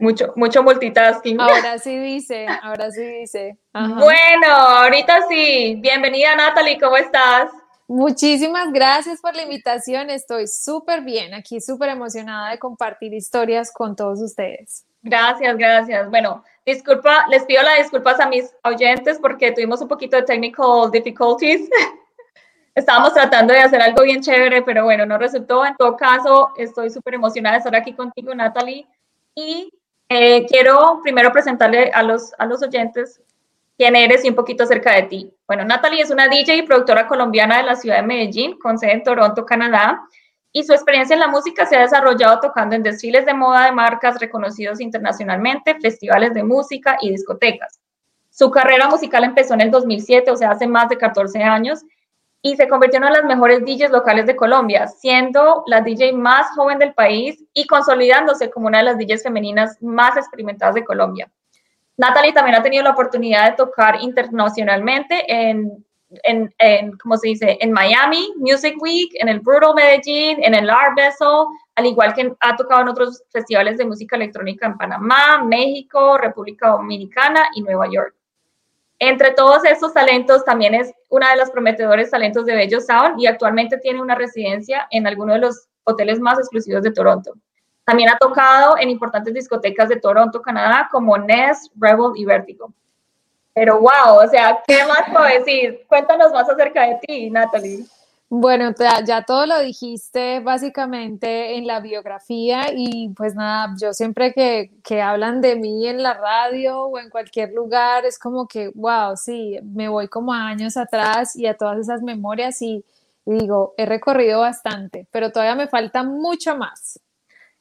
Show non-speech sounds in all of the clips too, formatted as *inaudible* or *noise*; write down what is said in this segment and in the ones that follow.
Mucho, mucho multitasking. Ahora *laughs* sí dice, ahora sí dice. Bueno, ahorita sí. Bienvenida Natalie, ¿cómo estás? Muchísimas gracias por la invitación. Estoy súper bien, aquí súper emocionada de compartir historias con todos ustedes. Gracias, gracias. Bueno, disculpa, les pido las disculpas a mis oyentes porque tuvimos un poquito de technical difficulties. *laughs* Estábamos tratando de hacer algo bien chévere, pero bueno, no resultó. En todo caso, estoy súper emocionada de estar aquí contigo, Natalie. Y eh, quiero primero presentarle a los, a los oyentes quién eres y un poquito acerca de ti. Bueno, Natalie es una DJ y productora colombiana de la ciudad de Medellín, con sede en Toronto, Canadá, y su experiencia en la música se ha desarrollado tocando en desfiles de moda de marcas reconocidos internacionalmente, festivales de música y discotecas. Su carrera musical empezó en el 2007, o sea, hace más de 14 años, y se convirtió en una de las mejores DJs locales de Colombia, siendo la DJ más joven del país y consolidándose como una de las DJs femeninas más experimentadas de Colombia. Natalie también ha tenido la oportunidad de tocar internacionalmente en, en, en ¿cómo se dice?, en Miami Music Week, en el Brutal Medellín, en el Art Vessel, al igual que ha tocado en otros festivales de música electrónica en Panamá, México, República Dominicana y Nueva York. Entre todos estos talentos, también es una de las prometedores talentos de Bello Sound y actualmente tiene una residencia en alguno de los hoteles más exclusivos de Toronto. También ha tocado en importantes discotecas de Toronto, Canadá, como Nest, Rebel y Vertigo. Pero wow, o sea, ¿qué más puedo decir? Cuéntanos más acerca de ti, Natalie. Bueno, ya, todo lo dijiste básicamente en la biografía y pues nada, yo siempre que, que, hablan de mí en la radio o en cualquier lugar es como que, wow, sí, me voy como a años atrás y a todas esas memorias y digo, he recorrido bastante, pero todavía me falta mucho más.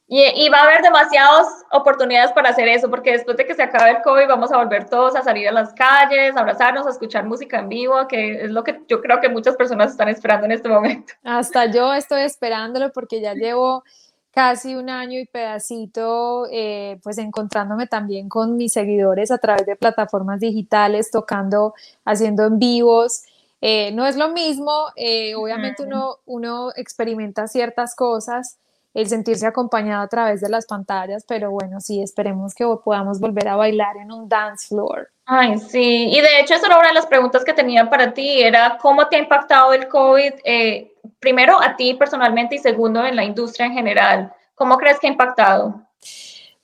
Y, va a haber demasiadas oportunidades para hacer eso, porque después de que se acabe el COVID vamos a volver todos a salir a las calles, a abrazarnos, a escuchar música en vivo, que es lo que yo creo que muchas personas están esperando en este momento. *laughs* Hasta yo estoy esperándolo porque ya llevo casi un año y pedacito, eh, pues encontrándome también con mis seguidores a través de plataformas digitales, tocando, haciendo en vivos. Eh, no es lo mismo, eh, obviamente uno, uno experimenta ciertas cosas el sentirse acompañado a través de las pantallas, pero bueno, sí, esperemos que podamos volver a bailar en un dance floor. Ay, sí, y de hecho esa era una de las preguntas que tenía para ti, era cómo te ha impactado el COVID, eh, primero a ti personalmente y segundo en la industria en general. ¿Cómo crees que ha impactado?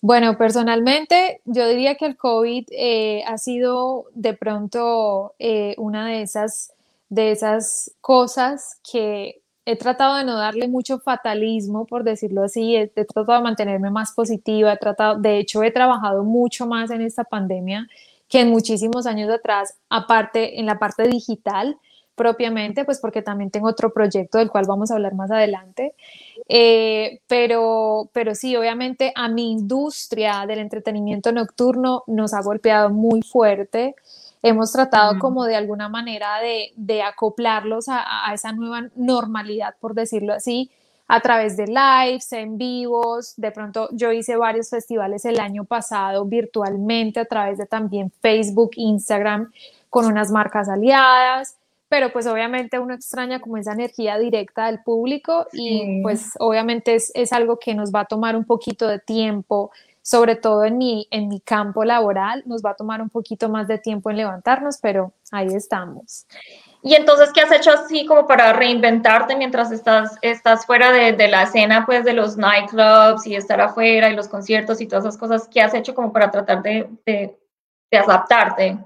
Bueno, personalmente yo diría que el COVID eh, ha sido de pronto eh, una de esas, de esas cosas que he tratado de no darle mucho fatalismo, por decirlo así, he, tratado de mantenerme más positiva, he tratado, de hecho he trabajado mucho más en esta pandemia que en muchísimos años atrás, aparte en la parte digital propiamente, pues porque también tengo otro proyecto del cual vamos a hablar más adelante, eh, pero, pero sí, obviamente a mi industria del entretenimiento nocturno nos ha golpeado muy fuerte hemos tratado como de alguna manera de, acoplarlos a, esa nueva normalidad, por decirlo así, a través de lives, en vivos. De pronto yo hice varios festivales el año pasado virtualmente a través de también Facebook, Instagram, con unas marcas aliadas. Pero pues obviamente uno extraña como esa energía directa del público y pues obviamente es, es algo que nos va a tomar un poquito de tiempo sobre todo en mi, en mi campo laboral, nos va a tomar un poquito más de tiempo en levantarnos, pero ahí estamos. Y entonces, ¿qué has hecho así como para reinventarte mientras estás, estás fuera de, de, la escena, pues, de los nightclubs y estar afuera y los conciertos y todas esas cosas? ¿Qué has hecho como para tratar de, de, de adaptarte?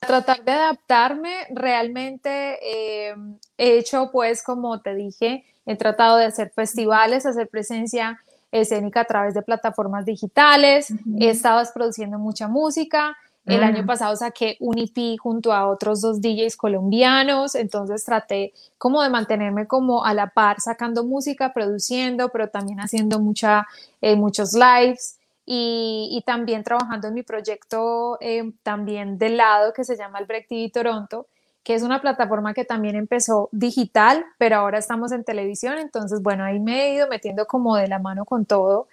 Tratar de adaptarme, realmente eh, he hecho, pues, como te dije, he tratado de hacer festivales, hacer presencia escénica a través de plataformas digitales, he estado produciendo mucha música. El año ah. pasado saqué un EP junto a otros dos DJs colombianos, entonces traté como de mantenerme como a la par sacando música, produciendo, pero también haciendo mucha, eh, muchos lives y, también trabajando en mi proyecto eh, también del lado que se llama el Break TV Toronto, que es una plataforma que también empezó digital, pero ahora estamos en televisión, entonces bueno, ahí me he ido metiendo como de la mano con todo,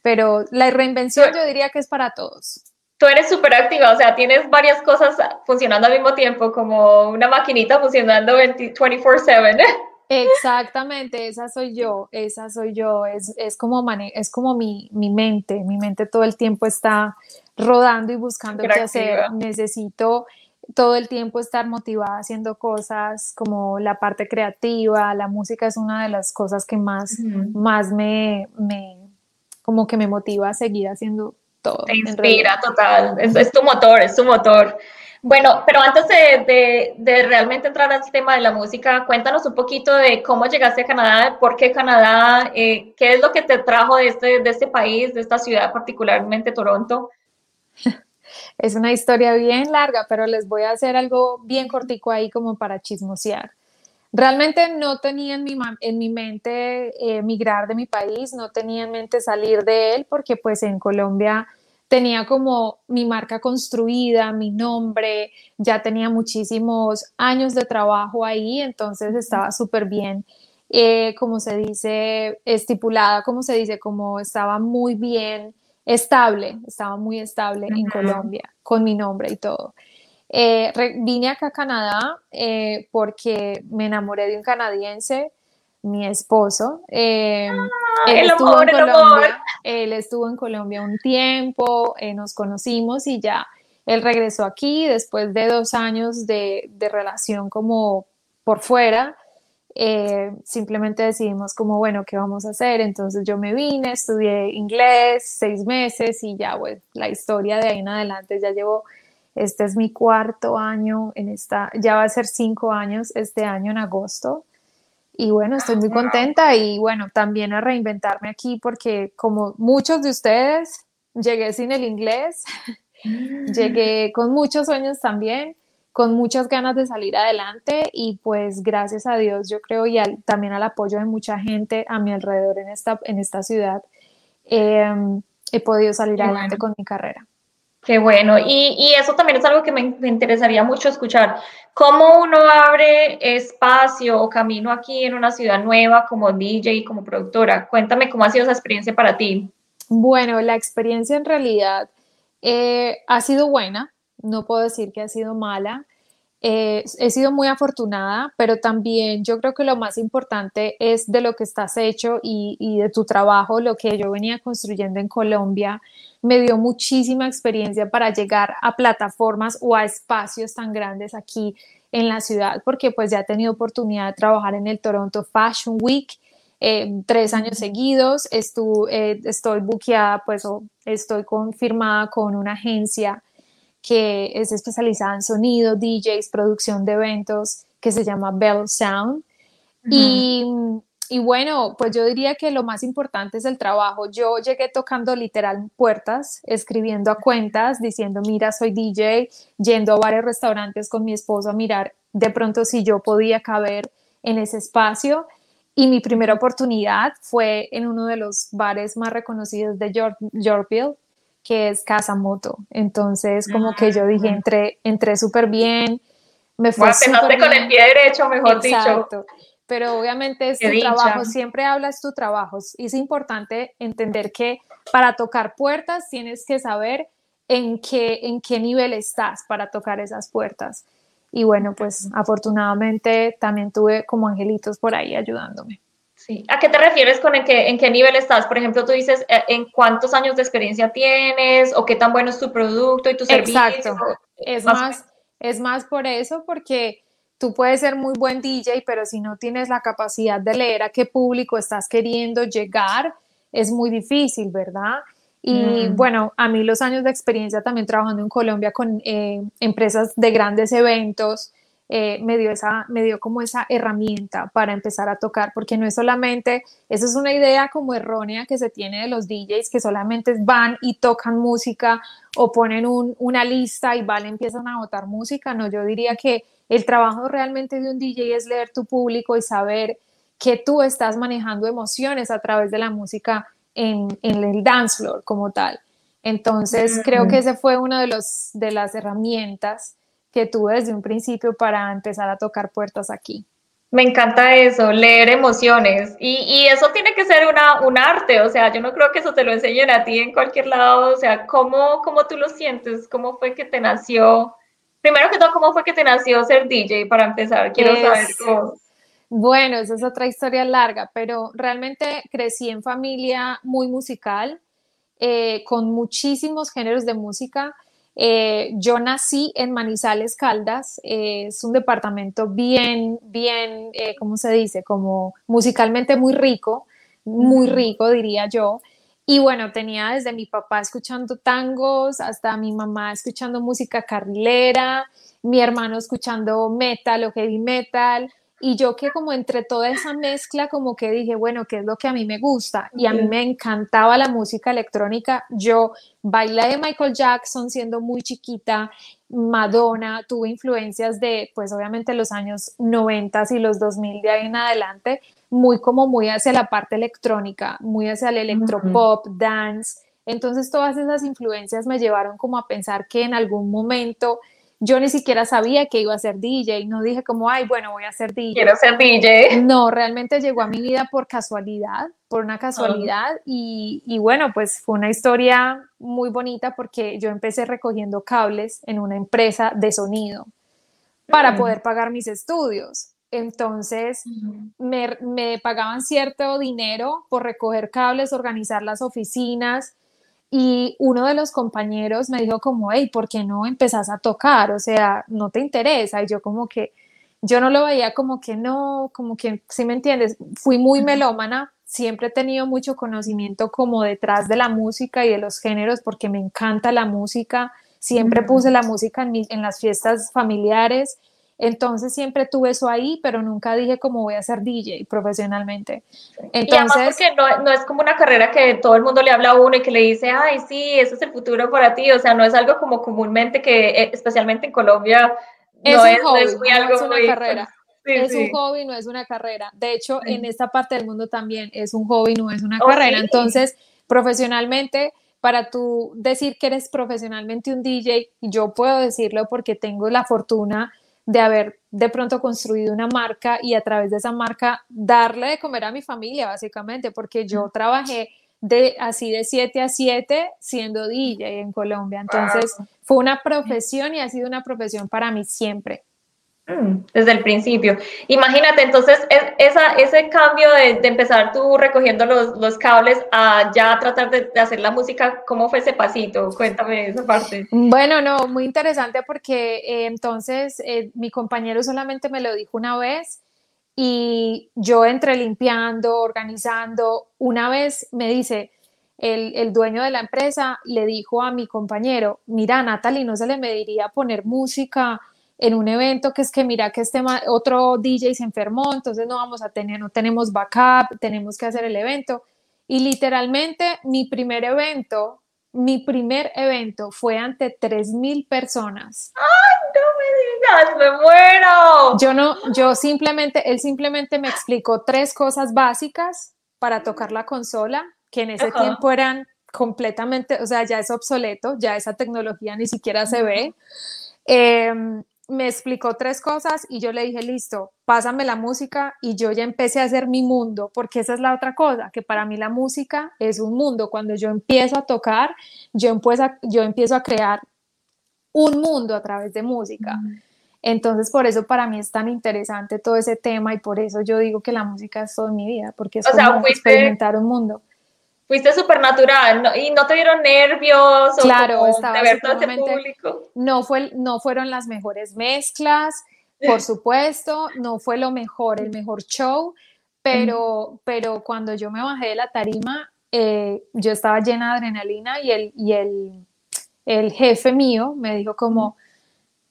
pero la reinvención yo diría que es para todos. Tú eres súper activa, o sea, tienes varias cosas funcionando al mismo tiempo, como una maquinita funcionando 24/7. *laughs* Exactamente, esa soy yo, esa soy yo, es, es como, es como mi, mi, mente, mi mente todo el tiempo está rodando y buscando qué hacer, necesito todo el tiempo estar motivada haciendo cosas como la parte creativa, la música es una de las cosas que más, más me, me, como que me motiva a seguir haciendo todo. Te inspira, total, es, es, tu motor, es tu motor. Bueno, pero antes de, de, realmente entrar al tema de la música, cuéntanos un poquito de cómo llegaste a Canadá, por qué Canadá, eh, qué es lo que te trajo de este, de este país, de esta ciudad, particularmente Toronto. *laughs* Es una historia bien larga, pero les voy a hacer algo bien cortico ahí como para chismosear. Realmente no tenía en mi, en mi mente eh, migrar de mi país, no tenía en mente salir de él, porque pues en Colombia tenía como mi marca construida, mi nombre, ya tenía muchísimos años de trabajo ahí, entonces estaba súper bien, eh, como se dice, estipulada, como se dice, como estaba muy bien estable, estaba muy estable en Colombia, con mi nombre y todo. Eh, vine acá a Canadá eh, porque me enamoré de un canadiense, mi esposo. Eh, ah, él, estuvo en Colombia, él estuvo en Colombia un tiempo, nos conocimos y ya él regresó aquí después de dos años de, de relación como por fuera. Eh, simplemente decidimos como, bueno, ¿qué vamos a hacer? Entonces yo me vine, estudié inglés seis meses y ya, pues, la historia de ahí en adelante ya llevo, este es mi cuarto año en esta, ya va a ser cinco años este año en agosto. Y bueno, estoy muy contenta y bueno, también a reinventarme aquí porque como muchos de ustedes, llegué sin el inglés, *laughs* mm. llegué con muchos sueños también con muchas ganas de salir adelante y pues gracias a Dios yo creo y también al apoyo de mucha gente a mi alrededor en esta, en esta ciudad em, he podido salir adelante con mi carrera. Qué bueno, y, y, eso también es algo que me, me, interesaría mucho escuchar. ¿Cómo uno abre espacio o camino aquí en una ciudad nueva como DJ y como productora? Cuéntame cómo ha sido esa experiencia para ti. Bueno, la experiencia en realidad eh, ha sido buena no puedo decir que ha sido mala. Eh, he sido muy afortunada, pero también yo creo que lo más importante es de lo que estás hecho y, de tu trabajo, lo que yo venía construyendo en Colombia, me dio muchísima experiencia para llegar a plataformas o a espacios tan grandes aquí en la ciudad, porque pues ya he tenido oportunidad de trabajar en el Toronto Fashion Week, eh, tres años seguidos, eh, estoy buqueada, pues estoy confirmada con una agencia que es especializada en sonido, DJs, producción de eventos, que se llama Bell Sound. y, y, bueno, pues yo diría que lo más importante es el trabajo. Yo llegué tocando literal puertas, escribiendo a cuentas, diciendo, mira, soy DJ, yendo a varios restaurantes con mi esposo a mirar de pronto si yo podía caber en ese espacio. Y mi primera oportunidad fue en uno de los bares más reconocidos de York, Yorkville, que es Casa Moto. Entonces, como que yo dije, ah. entré, entré súper bien, me fue súper con el pie derecho, mejor Exacto. dicho. Pero obviamente es tu trabajo, siempre hablas tu trabajo. Es importante entender que para tocar puertas tienes que saber en qué, en qué nivel estás para tocar esas puertas. Y bueno, pues afortunadamente también tuve como angelitos por ahí ayudándome. Sí. ¿A qué te refieres con en qué, en qué nivel estás? Por ejemplo, tú dices eh, en cuántos años de experiencia tienes o qué tan bueno es tu producto y tu servicio. Exacto. Es más, es más por eso, porque tú puedes ser muy buen DJ, pero si no tienes la capacidad de leer a qué público estás queriendo llegar, es muy difícil, ¿verdad? Y mm. bueno, a mí los años de experiencia también trabajando en Colombia con eh, empresas de grandes eventos, eh, me, dio esa, me dio como esa herramienta para empezar a tocar, porque no es solamente, eso es una idea como errónea que se tiene de los DJs, que solamente van y tocan música o ponen una lista y van, empiezan a botar música, no, yo diría que el trabajo realmente de un DJ es leer tu público y saber que tú estás manejando emociones a través de la música en, en el dance floor como tal. Entonces, creo que ese fue una de, los, de las herramientas que tuve desde un principio para empezar a tocar puertas aquí. Me encanta eso, leer emociones. Y, y, eso tiene que ser una, un arte, o sea, yo no creo que eso te lo enseñen a ti en cualquier lado, o sea, ¿cómo, cómo tú lo sientes? ¿Cómo fue que te nació? Primero que todo, ¿cómo fue que te nació ser DJ para empezar? Quiero saber cómo. Bueno, esa es otra historia larga, pero realmente crecí en familia muy musical, eh, con muchísimos géneros de música. Eh, yo nací en Manizales Caldas, eh, es un departamento bien, bien, ¿cómo se dice? Como musicalmente muy rico, muy rico diría yo. Y bueno, tenía desde mi papá escuchando tangos hasta mi mamá escuchando música carrilera, mi hermano escuchando metal o heavy metal. Y yo que como entre toda esa mezcla, como que dije, bueno, ¿qué es lo que a mí me gusta? Y a mí me encantaba la música electrónica. Yo bailé de Michael Jackson siendo muy chiquita, Madonna, tuve influencias de, pues obviamente los años 90 y los 2000 de ahí en adelante, muy como muy hacia la parte electrónica, muy hacia el electropop, dance. Entonces todas esas influencias me llevaron como a pensar que en algún momento yo ni siquiera sabía que iba a ser DJ, no dije como, ay, bueno, voy a ser DJ. Quiero ser DJ. No, realmente llegó a mi vida por casualidad, por una casualidad y, y, bueno, pues fue una historia muy bonita porque yo empecé recogiendo cables en una empresa de sonido para mm. poder pagar mis estudios. Entonces, me, me pagaban cierto dinero por recoger cables, organizar las oficinas, y uno de los compañeros me dijo como, hey, ¿por qué no empezás a tocar? O sea, no te interesa. Y yo como que, yo no lo veía como que no, como que, si me entiendes, fui muy melómana, siempre he tenido mucho conocimiento como detrás de la música y de los géneros porque me encanta la música, siempre puse la música en, en las fiestas familiares entonces siempre tuve eso ahí, pero nunca dije cómo voy a ser DJ profesionalmente. Entonces, y porque no, es como una carrera que todo el mundo le habla a uno y que le dice, ay, sí, ese es el futuro para ti. O sea, no es algo como comúnmente que, eh, especialmente en Colombia, es no, es, hobby, algo es una carrera. es un hobby, no es una carrera. De hecho, en esta parte del mundo también es un hobby, no es una oh, carrera. Entonces, profesionalmente, para tú decir que eres profesionalmente un DJ, yo puedo decirlo porque tengo la fortuna de haber de pronto construido una marca y a través de esa marca darle de comer a mi familia, básicamente, porque yo trabajé de así de 7 a 7 siendo DJ en Colombia. Entonces, fue una profesión y ha sido una profesión para mí siempre. Mm, desde el principio. Imagínate, entonces, esa, ese cambio de, empezar tú recogiendo los, cables a ya tratar de, hacer la música, ¿cómo fue ese pasito? Cuéntame esa parte. Bueno, no, muy interesante porque eh, entonces eh, mi compañero solamente me lo dijo una vez y yo entré limpiando, organizando. Una vez me dice, el, el, dueño de la empresa le dijo a mi compañero, mira, Natalie, no se le mediría poner música en un evento que es que mira que este otro DJ se enfermó, entonces no vamos a tener, no tenemos backup, tenemos que hacer el evento. Y literalmente mi primer evento, mi primer evento fue ante 3.000 personas. ¡Ay, no me digas, me muero! Yo no, yo simplemente, él simplemente me explicó tres cosas básicas para tocar la consola, que en ese tiempo eran completamente, o sea, ya es obsoleto, ya esa tecnología ni siquiera se ve. Eh, me explicó tres cosas y yo le dije, listo, pásame la música y yo ya empecé a hacer mi mundo, porque esa es la otra cosa, que para mí la música es un mundo. Cuando yo empiezo a tocar, yo empiezo a, yo empiezo a crear un mundo a través de música. Entonces, por eso para mí es tan interesante todo ese tema y por eso yo digo que la música es todo mi vida, porque es como experimentar un mundo fuiste súper natural y no te dieron nervios claro, o estaba público. No, fue, no fueron las mejores mezclas, por *laughs* supuesto, no fue lo mejor, el mejor show, pero, pero cuando yo me bajé de la tarima, eh, yo estaba llena de adrenalina y el, y el, el jefe mío me dijo como,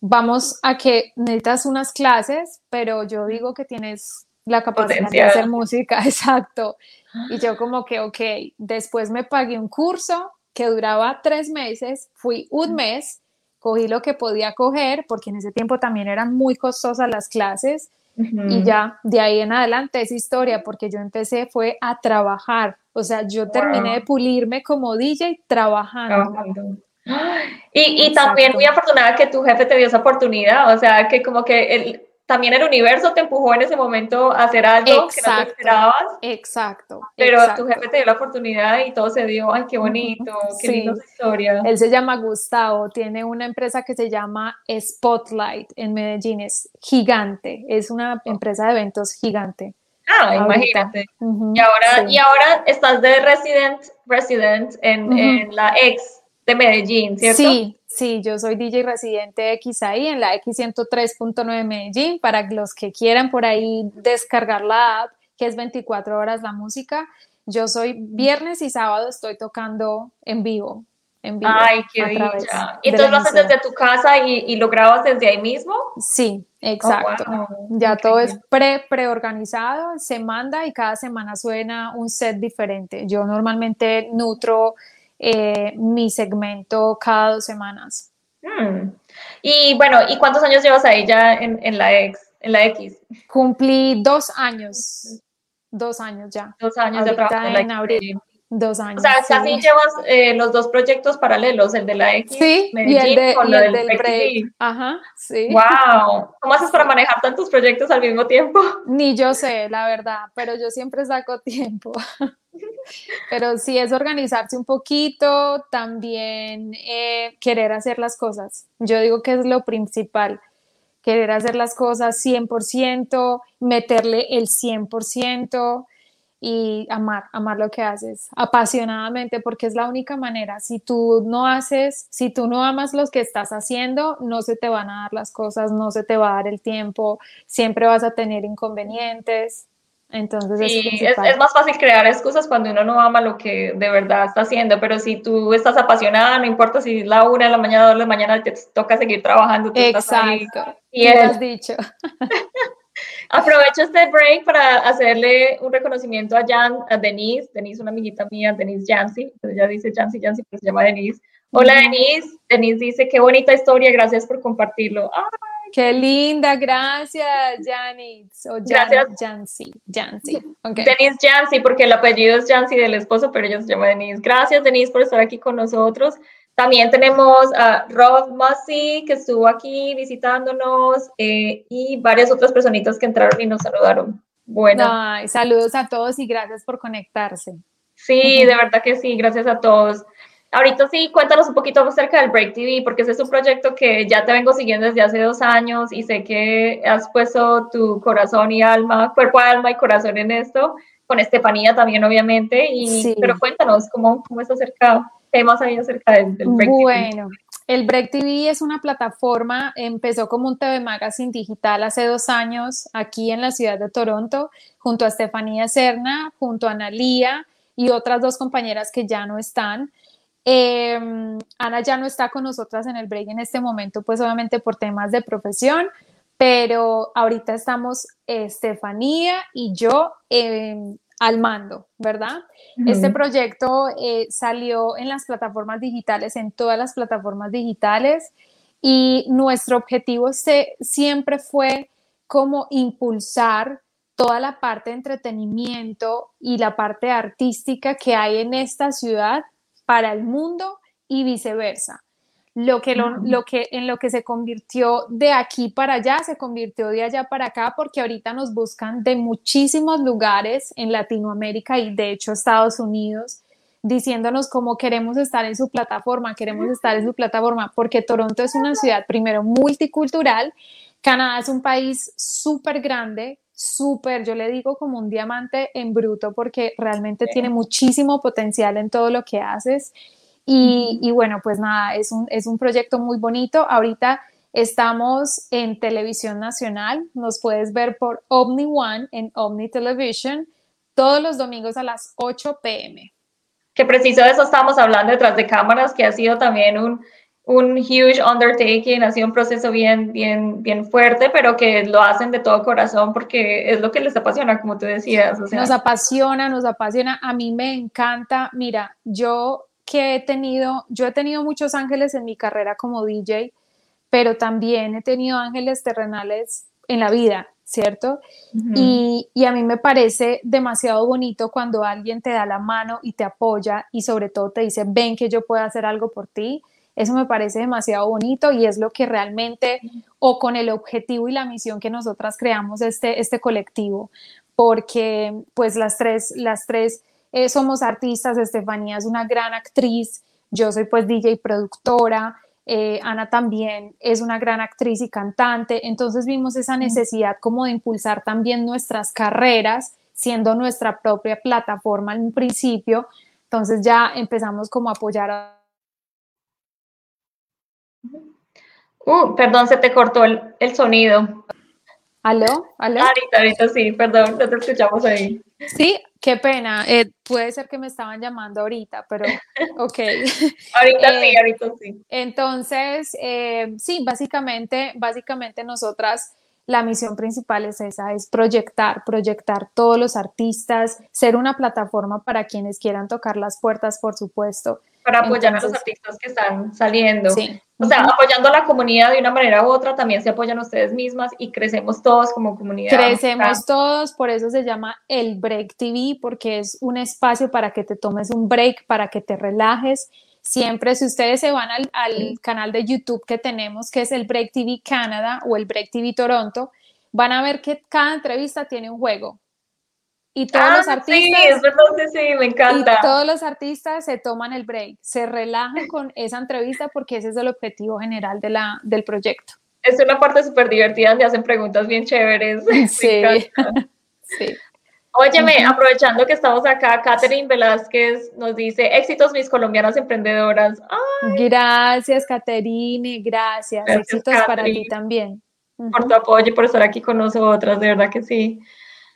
vamos a que necesitas unas clases, pero yo digo que tienes la capacidad de hacer música, *laughs* exacto. Y yo como que, ok, después me pagué un curso que duraba tres meses, fui un mes, cogí lo que podía coger, porque en ese tiempo también eran muy costosas las clases, y ya, de ahí en adelante es historia, porque yo empecé fue a trabajar, o sea, yo terminé de pulirme como DJ trabajando. *gasps* Y, y también muy afortunada que tu jefe te dio esa oportunidad, o sea, que como que el, también el universo te empujó en ese momento a hacer algo que no te esperabas. Exacto. Pero tu jefe te dio la oportunidad y todo se dio. Ay, qué bonito, qué linda historia. Él se llama Gustavo, tiene una empresa que se llama Spotlight en Medellín, es gigante, es una empresa de eventos gigante. Ah, imagínate. y, ahora, y ahora estás de resident, resident en, en la ex de Medellín, ¿cierto? Sí, Sí, yo soy DJ residente X ahí en la X103.9 Medellín. Para los que quieran por ahí descargar la app, que es 24 horas la música, yo soy viernes y sábado estoy tocando en vivo. En vivo Ay, qué bella. ¿Y entonces lo haces desde tu casa y, lo grabas desde ahí mismo? Sí, exacto. Oh, ya todo es pre preorganizado, se manda y cada semana suena un set diferente. Yo normalmente nutro eh, mi segmento cada dos semanas. Hmm. Y bueno, ¿y cuántos años llevas ahí ya en, en, la X, en la X? Cumplí dos años, dos años ya. Dos años de trabajo en, abril. Dos años. O sea, casi llevas eh, los dos proyectos paralelos, el de la X sí, y el, de, con del, break. Ajá, sí. Wow. ¿Cómo haces para manejar tantos proyectos al mismo tiempo? Ni yo sé, la verdad, pero yo siempre saco *laughs* tiempo. Pero sí es organizarse un poquito, también eh, querer hacer las cosas. Yo digo que es lo principal, querer hacer las cosas 100%, meterle el 100% y amar, amar lo que haces apasionadamente, porque es la única manera. Si tú no haces, si tú no amas lo que estás haciendo, no se te van a dar las cosas, no se te va a dar el tiempo, siempre vas a tener inconvenientes. Entonces es, es, más fácil crear excusas cuando uno no ama lo que de verdad está haciendo, pero si tú estás apasionada, no importa si es la una de la mañana, dos de la mañana, te toca seguir trabajando. Exacto, y lo has dicho. *laughs* Aprovecho este break para hacerle un reconocimiento a Jan, a Denise, Denise, una amiguita mía, Denise Jansi, ella dice Jansi Jansi, pero se llama Denise. Hola Denise, Denise dice, qué bonita historia, gracias por compartirlo. Qué linda, gracias, Janice. O gracias. Jancy, Jancy. *laughs* Denise Jancy, porque el apellido es Jancy del esposo, pero ella se llama Denise. Gracias, Denise, por estar aquí con nosotros. También tenemos a Rob Mussy, que estuvo aquí visitándonos, eh, y varias otras personitas que entraron y nos saludaron. Bueno. saludos a todos y gracias por conectarse. Sí, de verdad que sí, gracias a todos. Ahorita sí, cuéntanos un poquito acerca del Break TV, porque ese es un proyecto que ya te vengo siguiendo desde hace dos años y sé que has puesto tu corazón y alma, cuerpo, alma y corazón en esto, con Estefanía también, obviamente. Y, Pero cuéntanos cómo, cómo es acerca, qué más hay acerca del, Break TV. Bueno, el Break TV es una plataforma, empezó como un TV Magazine digital hace dos años aquí en la ciudad de Toronto, junto a Estefanía Serna, junto a Analía y otras dos compañeras que ya no están. Em, Ana ya no está con nosotras en el break en este momento, pues obviamente por temas de profesión, pero ahorita estamos Estefanía y yo em, al mando, ¿verdad? Este proyecto eh, salió en las plataformas digitales, en todas las plataformas digitales, y nuestro objetivo se, siempre fue como impulsar toda la parte de entretenimiento y la parte artística que hay en esta ciudad para el mundo y viceversa. Lo que, lo, que en lo que se convirtió de aquí para allá, se convirtió de allá para acá, porque ahorita nos buscan de muchísimos lugares en Latinoamérica y de hecho Estados Unidos, diciéndonos cómo queremos estar en su plataforma, queremos estar en su plataforma, porque Toronto es una ciudad primero multicultural, Canadá es un país súper grande, súper, yo le digo como un diamante en bruto porque realmente tiene muchísimo potencial en todo lo que haces. Y, bueno, pues nada, es un, es un proyecto muy bonito. Ahorita estamos en televisión nacional, nos puedes ver por Omni One en Omni Television todos los domingos a las 8 pm. Que preciso de eso estamos hablando detrás de cámaras, que ha sido también un, un huge undertaking, ha sido un proceso bien, bien, bien fuerte, pero que lo hacen de todo corazón porque es lo que les apasiona, como tú decías. Nos apasiona, nos apasiona. A mí me encanta. Mira, yo que he tenido, yo he tenido muchos ángeles en mi carrera como DJ, pero también he tenido ángeles terrenales en la vida, ¿cierto? y, y, a mí me parece demasiado bonito cuando alguien te da la mano y te apoya y sobre todo te dice, ven que yo puedo hacer algo por ti Eso me parece demasiado bonito y es lo que realmente, o con el objetivo y la misión que nosotras creamos este, este colectivo, porque pues las tres, las tres eh, somos artistas, Estefanía es una gran actriz, yo soy pues DJ y productora, eh, Ana también es una gran actriz y cantante, entonces vimos esa necesidad como de impulsar también nuestras carreras, siendo nuestra propia plataforma en un principio, entonces ya empezamos como a apoyar a... Uh, perdón, se te cortó el, sonido. ¿Aló? ¿Aló? Ahorita, ahorita sí, perdón, no te escuchamos ahí. Sí, qué pena. Eh, puede ser que me estaban llamando ahorita, pero *laughs* ok. ahorita sí, eh, ahorita sí. Entonces, eh, sí, básicamente, básicamente nosotras la misión principal es esa, es proyectar, proyectar todos los artistas, ser una plataforma para quienes quieran tocar las puertas, por supuesto. Para apoyar a los artistas que están saliendo. Sí. O sea, apoyando a la comunidad de una manera u otra, también se apoyan ustedes mismas y crecemos todos como comunidad. Crecemos todos, por eso se llama el Break TV, porque es un espacio para que te tomes un break, para que te relajes Siempre, si ustedes se van al, canal de YouTube que tenemos, que es el Break TV Canadá o el Break TV Toronto, van a ver que cada entrevista tiene un juego. Y todos los ah, artistas. Sí, es verdad, sí, me encanta. Y todos los artistas se toman el break, se relajan con esa entrevista porque ese es el objetivo general de la, del proyecto. Es una parte súper divertida donde hacen preguntas bien chéveres. *laughs* Sí. *laughs* sí. Óyeme, aprovechando que estamos acá, Catherine Velázquez nos dice, éxitos mis colombianas emprendedoras. Gracias, Catherine, gracias. éxitos para ti también. Por tu apoyo y por estar aquí con nosotras, de verdad que sí.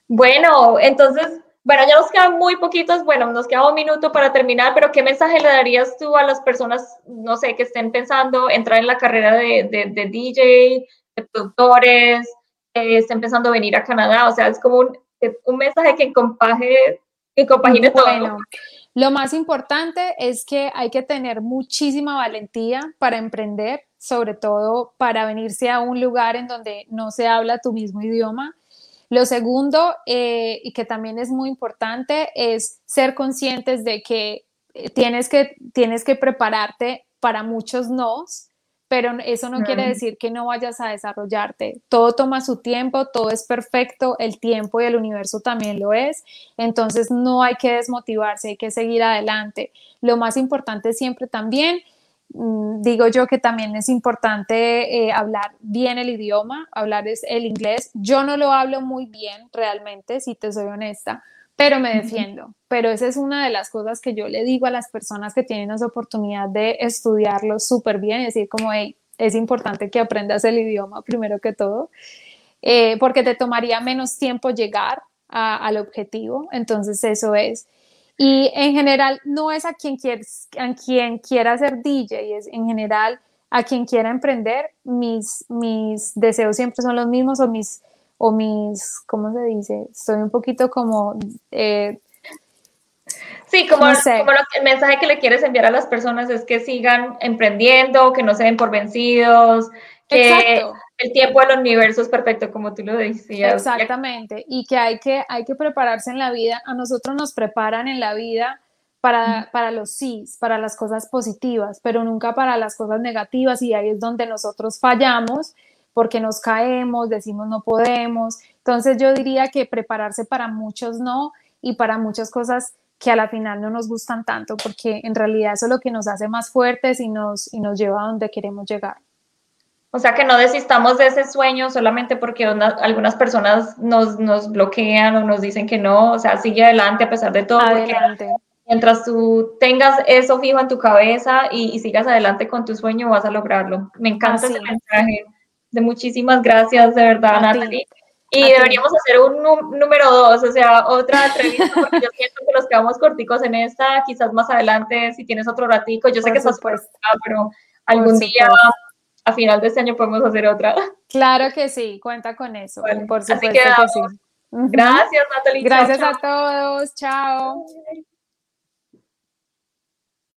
Bueno, entonces, bueno, ya nos quedan muy poquitos, bueno, nos queda un minuto para terminar, pero ¿qué mensaje le darías tú a las personas, no sé, que estén pensando entrar en la carrera de, de DJ, de productores, que estén pensando venir a Canadá? O sea, es como un un mensaje que compaje, que compagine todo. Lo más importante es que hay que tener muchísima valentía para emprender, sobre todo para venirse a un lugar en donde no se habla tu mismo idioma. Lo segundo, eh, y que también es muy importante, es ser conscientes de que tienes que, tienes que prepararte para muchos nos pero eso no quiere decir que no vayas a desarrollarte. Todo toma su tiempo, todo es perfecto, el tiempo y el universo también lo es, entonces no hay que desmotivarse, hay que seguir adelante. Lo más importante siempre también, mm, digo yo que también es importante eh, hablar bien el idioma, hablar es el inglés. Yo no lo hablo muy bien realmente, si te soy honesta, pero me defiendo. Pero esa es una de las cosas que yo le digo a las personas que tienen esa oportunidad de estudiarlo súper bien, es decir, como, hey, es importante que aprendas el idioma primero que todo, eh, porque te tomaría menos tiempo llegar al objetivo, entonces eso es. Y en general no es a quien, quieres, a quien quiera ser DJ, es en general a quien quiera emprender, mis, mis deseos siempre son los mismos o mis o mis, ¿cómo se dice? Estoy un poquito como... Eh, sí, como, el mensaje que le quieres enviar a las personas es que sigan emprendiendo, que no se den por vencidos, que el tiempo del universo es perfecto, como tú lo decías. Exactamente, y que hay que, hay que prepararse en la vida. A nosotros nos preparan en la vida para, para los sís, para las cosas positivas, pero nunca para las cosas negativas y ahí es donde nosotros fallamos porque nos caemos, decimos no podemos. Entonces yo diría que prepararse para muchos no y para muchas cosas que a la final no nos gustan tanto, porque en realidad eso es lo que nos hace más fuertes y nos, y nos lleva a donde queremos llegar. O sea, que no desistamos de ese sueño solamente porque algunas personas nos, nos, bloquean o nos dicen que no, o sea, sigue adelante a pesar de todo. Adelante. mientras tú tengas eso fijo en tu cabeza y, sigas adelante con tu sueño, vas a lograrlo. Me encanta ese mensaje de muchísimas gracias, de verdad, Natalie. Y deberíamos hacer un número dos, o sea, otra entrevista, porque yo siento que nos quedamos corticos en esta, quizás más adelante, si tienes otro ratico, yo sé que estás por pero algún día, a final de este año, podemos hacer otra. Claro que sí, cuenta con eso, por supuesto que, sí. Gracias, Natalie. Gracias a todos, chao.